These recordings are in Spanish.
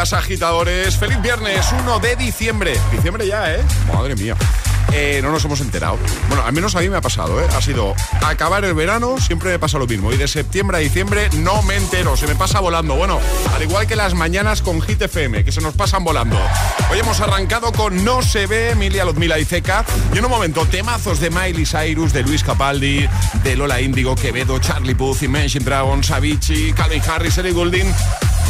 días, agitadores. Feliz viernes, 1 de diciembre. Diciembre ya, ¿eh? Madre mía. Eh, no nos hemos enterado. Bueno, al menos a mí me ha pasado, ¿eh? Ha sido acabar el verano, siempre me pasa lo mismo. Y de septiembre a diciembre no me entero, se me pasa volando. Bueno, al igual que las mañanas con Hit FM, que se nos pasan volando. Hoy hemos arrancado con No se ve, Emilia Luzmila y Ceca. Y en un momento, temazos de Miley Cyrus, de Luis Capaldi, de Lola Índigo, Quevedo, Charlie Puth, Imagine Dragons, Avicii, Calvin Harris, Ellie Goulding.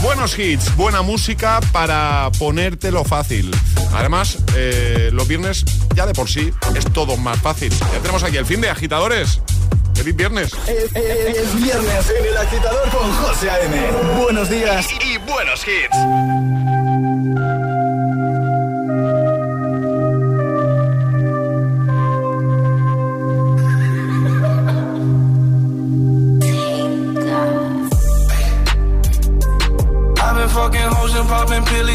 Buenos hits, buena música para ponértelo fácil. Además, eh, los viernes ya de por sí es todo más fácil. Ya tenemos aquí el fin de agitadores. Feliz viernes. Es, es- es viernes en el agitador con José A.M. Buenos días. Y buenos hits.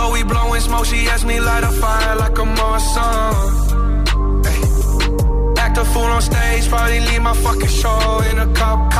Door, we blowing smoke. She asked me light a fire like a Marsan. Hey, act a fool on stage, probably leave my fucking show in a cop car.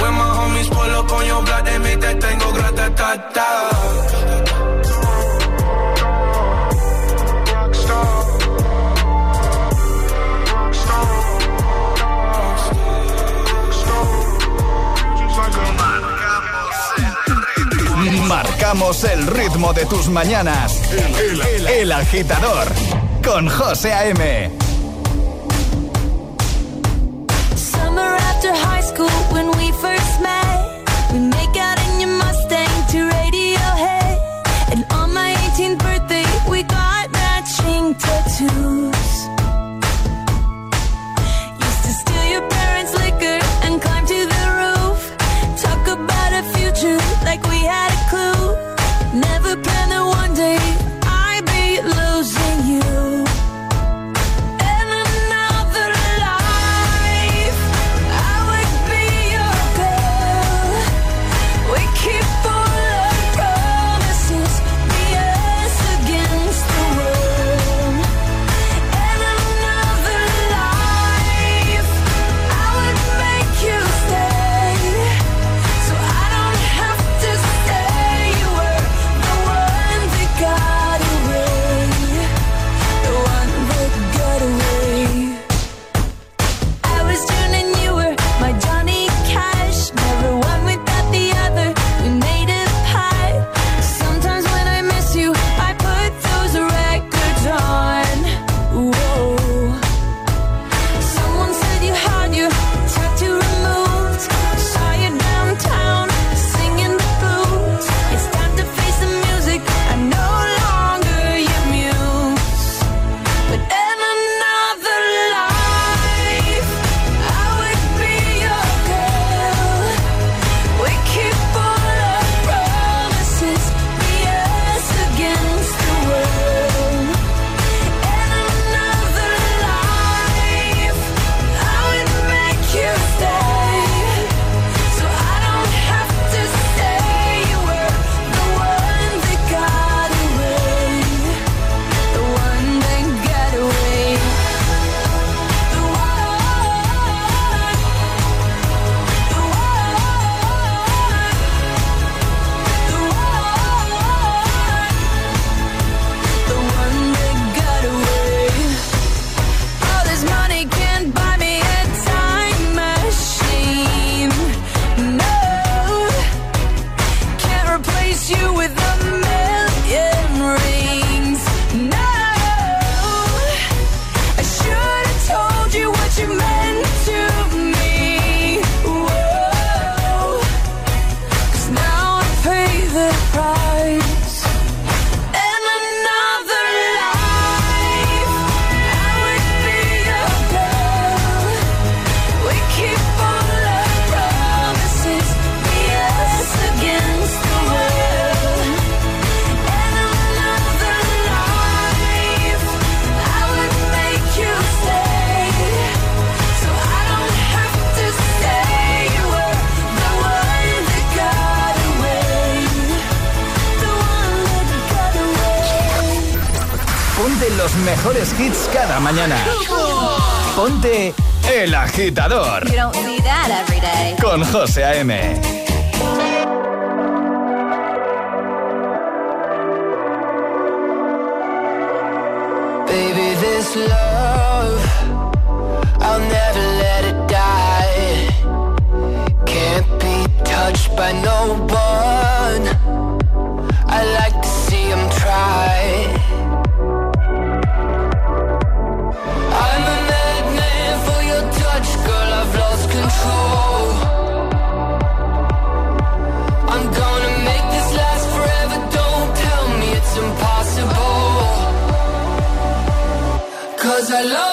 When my homies pull up on your block, they make that. Marcamos el ritmo de tus mañanas. El agitador con José A.M. hits cada mañana. Ponte El Agitador. Con José A.M. Baby, this love, I'll never let it die. Can't be touched by no one. Hello.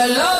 hello.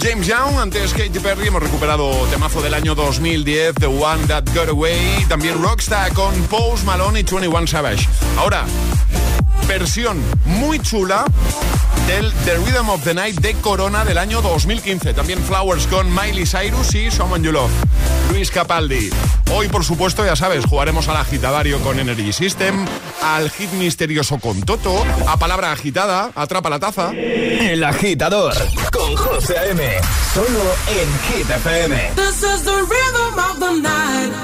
James Young, antes Katy Perry, hemos recuperado temazo del año 2010, The One That Got Away, también Rockstar con Post Malone y 21 Savage. Ahora, versión muy chula del The Rhythm of the Night de Corona del año 2015. También Flowers con Miley Cyrus y Someone You Love. Luis Capaldi. Hoy, por supuesto, ya sabes, jugaremos al agitadario con Energy System, al hit misterioso con Toto, a palabra agitada, atrapa la taza. El agitador con José M. Solo en Hit FM. This is the rhythm of the night.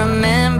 remember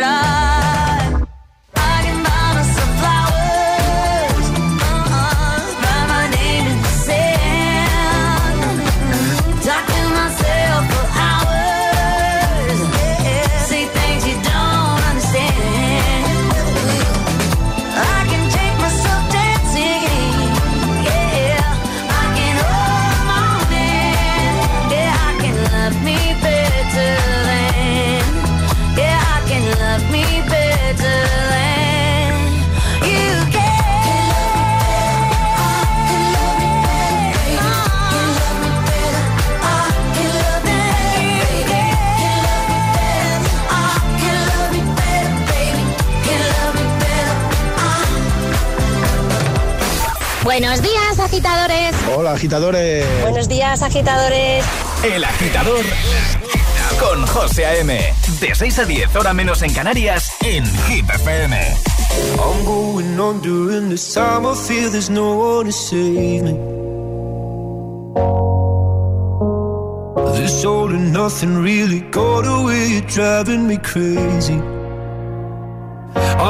Buenos días, agitadores. Hola, agitadores. Buenos días, agitadores. El agitador con José A.M. De 6 a 10, hora menos en Canarias, en Hit FM. I'm going on during this time, I feel there's no one to save me. This all and nothing really got away, driving me crazy.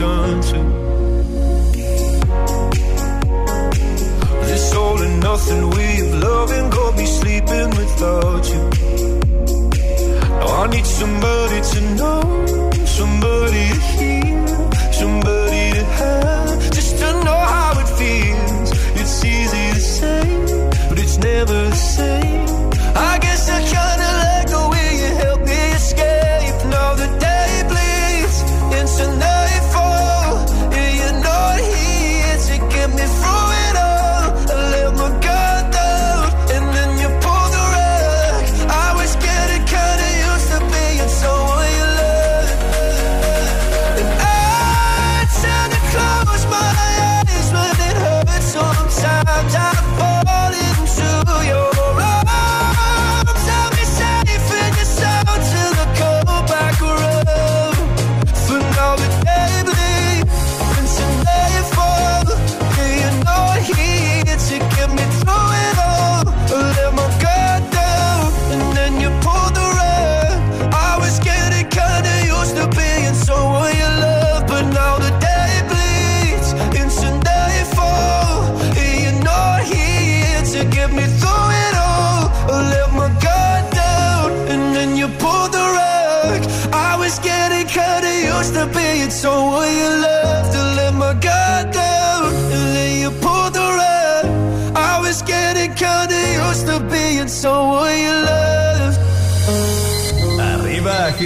ocean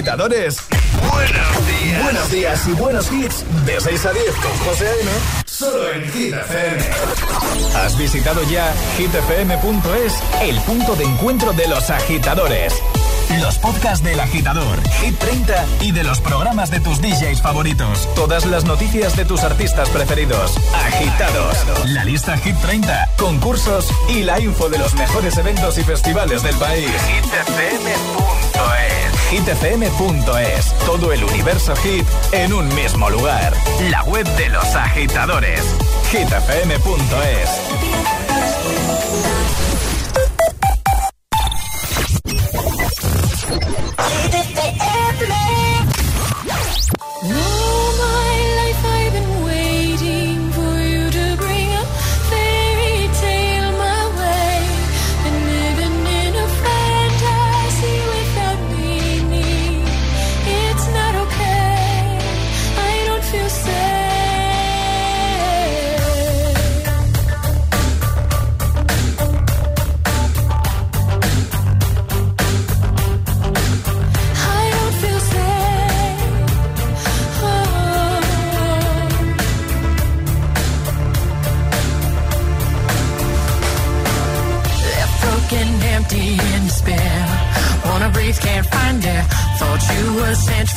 agitadores. Buenos días. Buenos días y buenos hits. De 6 a 10 con José A.M. Solo en Hit FM. ¿Has visitado ya hitfm.es? El punto de encuentro de los agitadores. Los podcasts del agitador, Hit 30 y de los programas de tus DJs favoritos. Todas las noticias de tus artistas preferidos. Agitados. La lista Hit 30, concursos y la info de los mejores eventos y festivales del país. hitfm.es. hitfm.es. Todo el universo hit en un mismo lugar. La web de los agitadores. hitfm.es.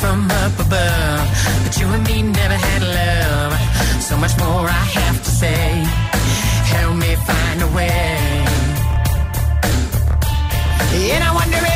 from up above. But you and me never had love. So much more I have to say. Help me find a way. And I wonder if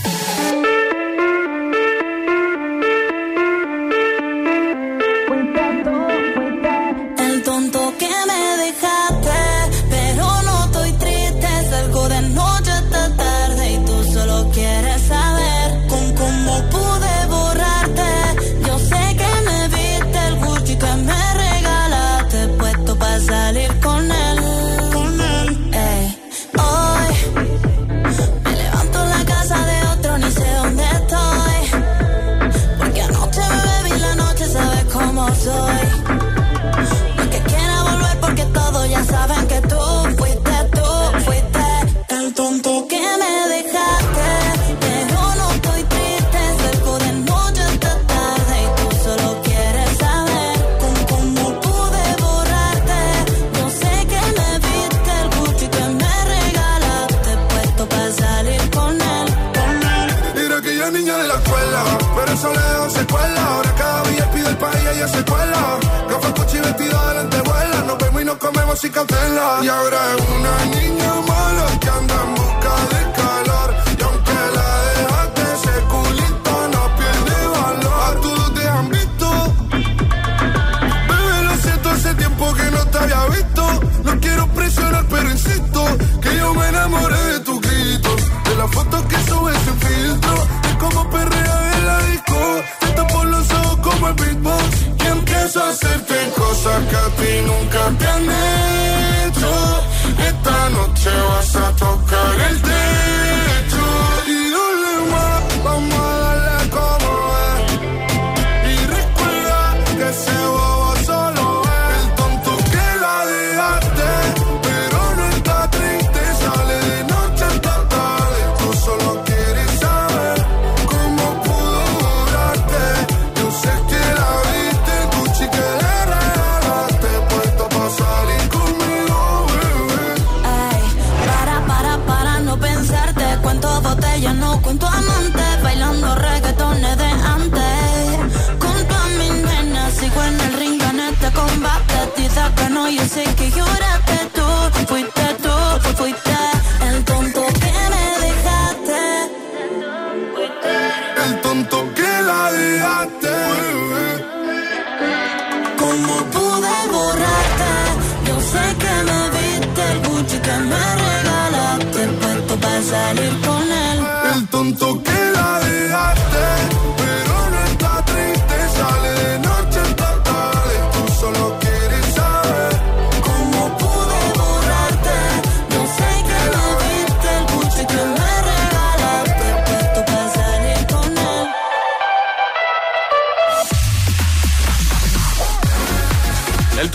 Y ahora es una niña mala que anda cosas que a ti nunca te han hecho. Esta noche vas a tocar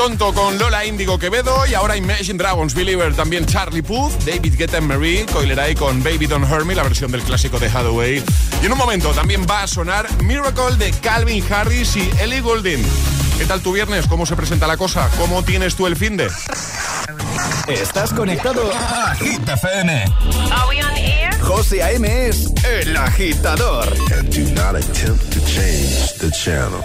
Tonto con Lola Índigo Quevedo y ahora Imagine Dragons Believer, también Charlie Puth, David Guetta Marie, Coileray con Baby Don't Hurt Me, la versión del clásico de Hathaway. Y en un momento también va a sonar Miracle de Calvin Harris y Ellie Goulding. ¿Qué tal tu viernes? ¿Cómo se presenta la cosa? ¿Cómo tienes tú el fin de? Estás conectado a Hit FM. José A.M. es el agitador. And do not attempt to change the channel.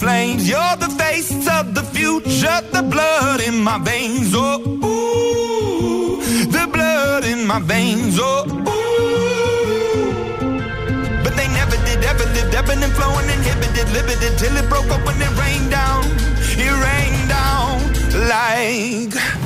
Flames. You're the face of the future, the blood in my veins. Oh, ooh, the blood in my veins. Oh, ooh. But they never did, ever lived, ebbing and flowing, inhibited, limited, till it broke up when it rained down. It rained down like.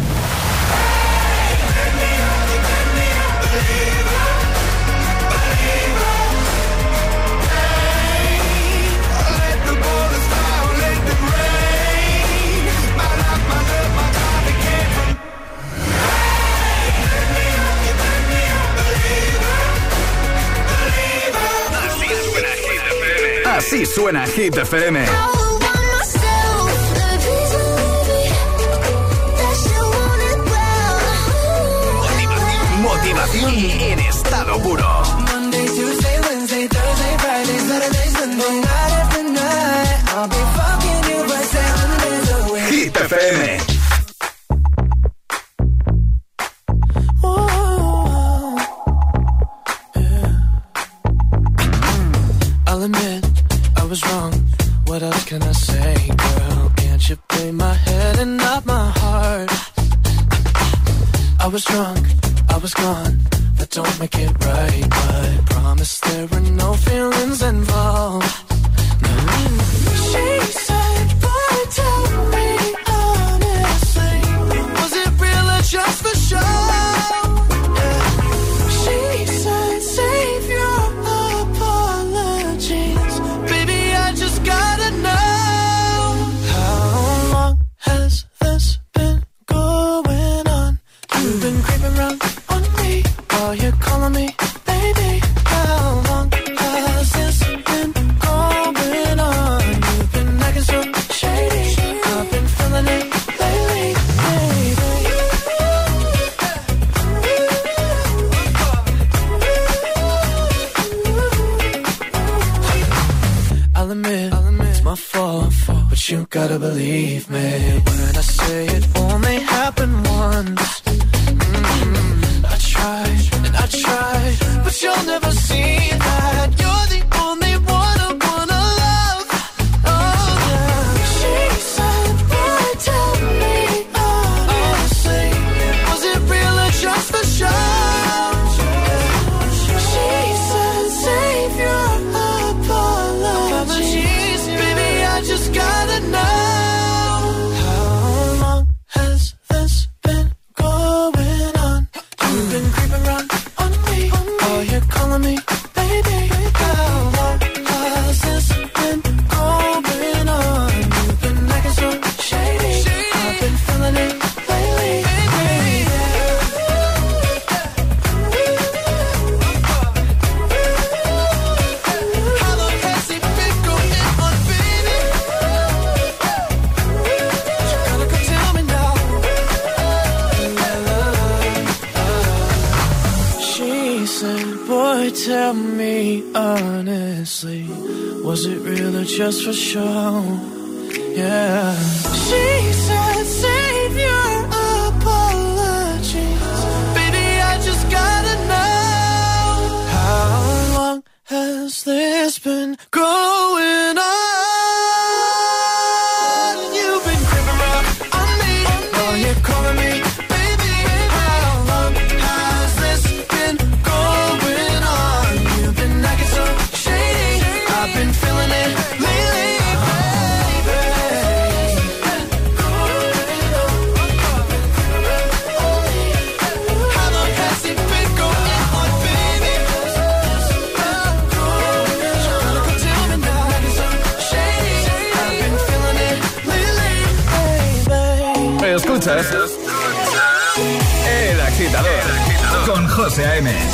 Así suena Hit FM. Motivación en estado puro. Just for show. Yeah. She said, save your apologies. Baby, I just gotta know. How long has this been going con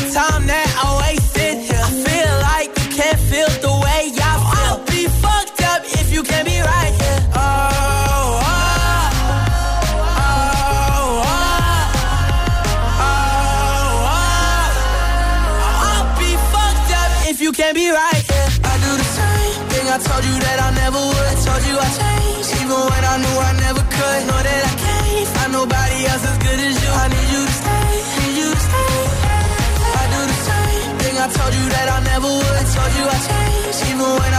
Time that I wasted here. I feel like you can't feel the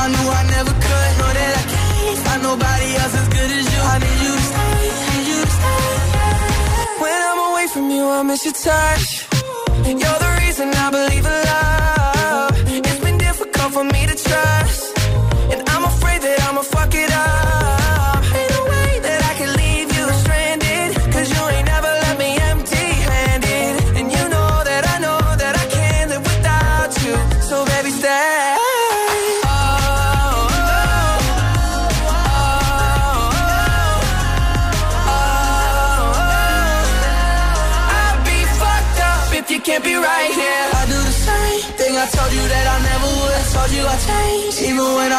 I knew I never could. Know that I can't find nobody else as good as you. I need you to stay, need you to stay. When I'm away from you, I miss your touch. You're the reason I believe in love. It's been difficult for me to trust.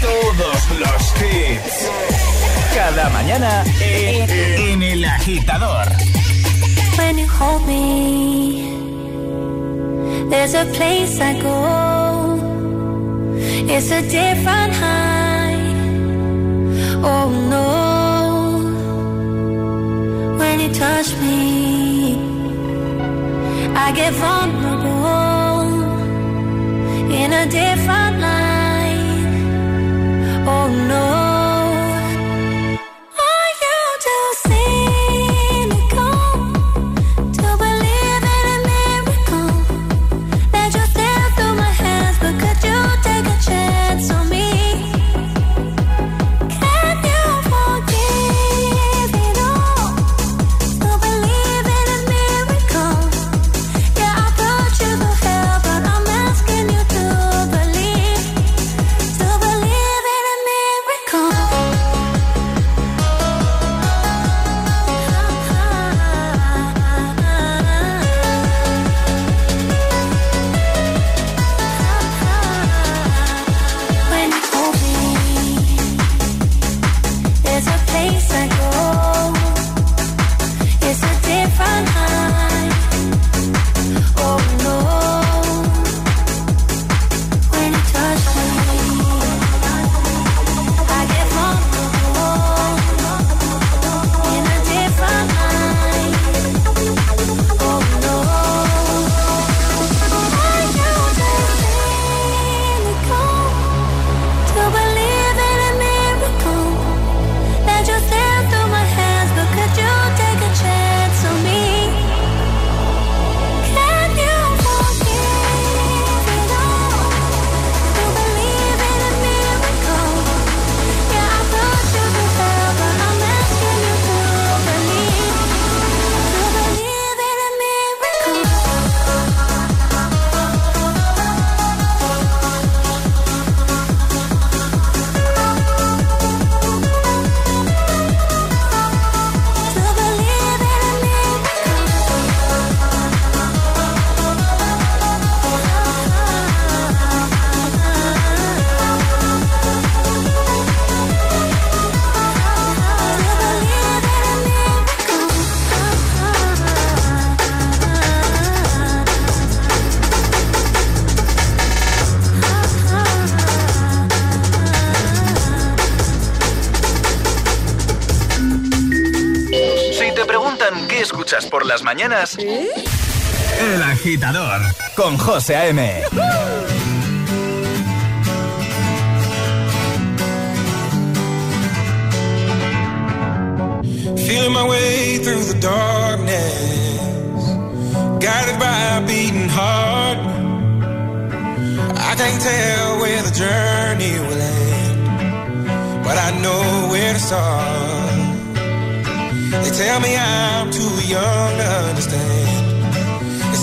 todos los hits. Cada mañana en, en El Agitador. When you hold me, there's a place I go. It's a different high. Oh no. When you touch me, I get vulnerable in a different El agitador con José A.M. Feeling my way through the darkness, guided by a beating heart. I can't tell where the journey will end, but I know where to start. They tell me I'm too young to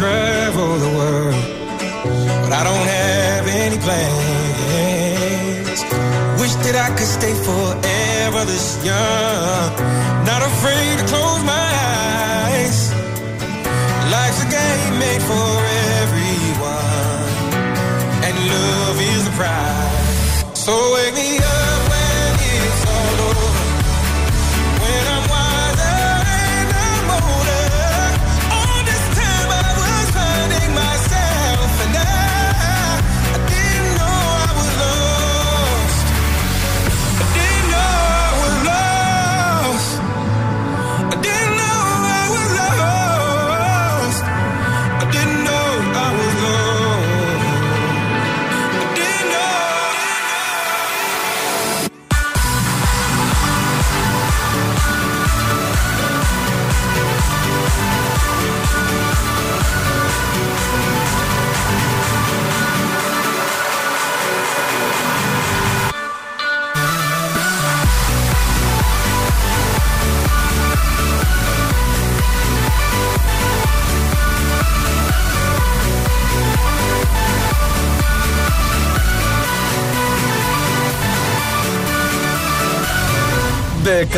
travel the world, but I don't have any plans. Wish that I could stay forever this young, not afraid to close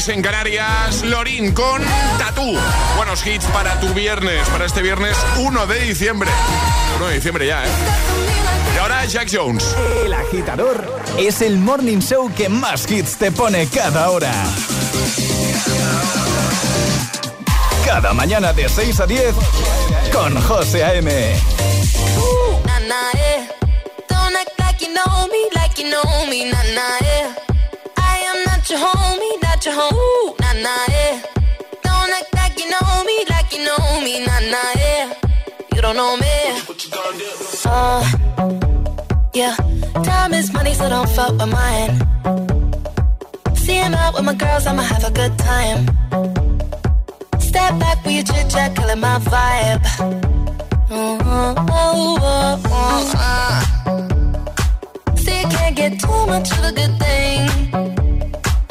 6 en Canarias. Lorin con Tatú. Buenos hits para tu viernes, para este viernes 1 de diciembre. 1 de diciembre ya, ¿eh? Y ahora Jack Jones. El agitador es el morning show que más hits te pone cada hora. Cada mañana de 6 a 10 con José A.M. Eh. Don't act like you know me, like you know me, nah, nah, eh. I am not your homie, not your home. Ooh, nah, nah, eh. Don't act like you know me, like you know me, nah, nah, eh. You don't know me. Uh, yeah. Time is money, so don't fuck with mine. See him out with my girls, I'ma have a good time. Step back with your chit chat, killing my vibe. Mm-hmm. Oh, oh, oh, uh. See, you can't get too much of a good thing.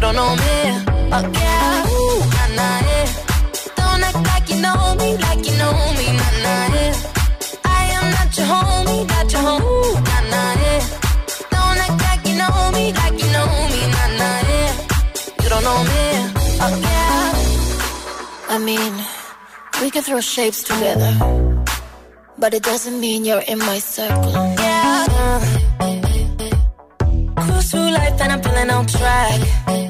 You don't know me, oh. Ooh, nah, nah, yeah. Don't act like you know me, like you know me, nah, nah, yeah. I am not your homie, not your. Ooh, nah, nah, yeah. Don't act like you know me, like you know me, nah, nah, yeah. You don't know me, oh yeah. I mean, we can throw shapes together, but it doesn't mean you're in my circle. Yeah. Cruise through life and I'm feeling on track.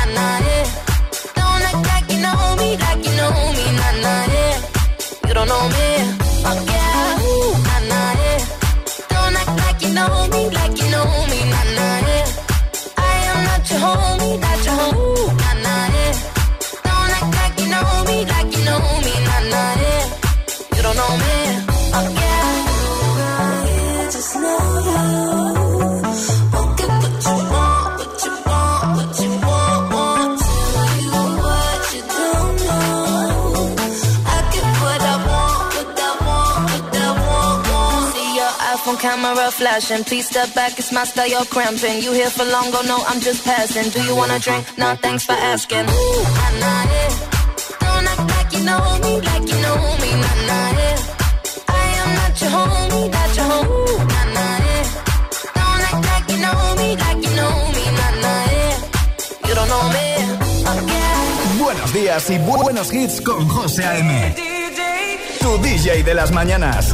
camera flashing. Please step back, it's my style, you're cramping. You here for long, go no, I'm just passing. Do you wanna drink? Nah, thanks for asking. Don't know me. I. Don't oh. Buenos días y bu- buenos hits con José A.M. Tu DJ de las mañanas.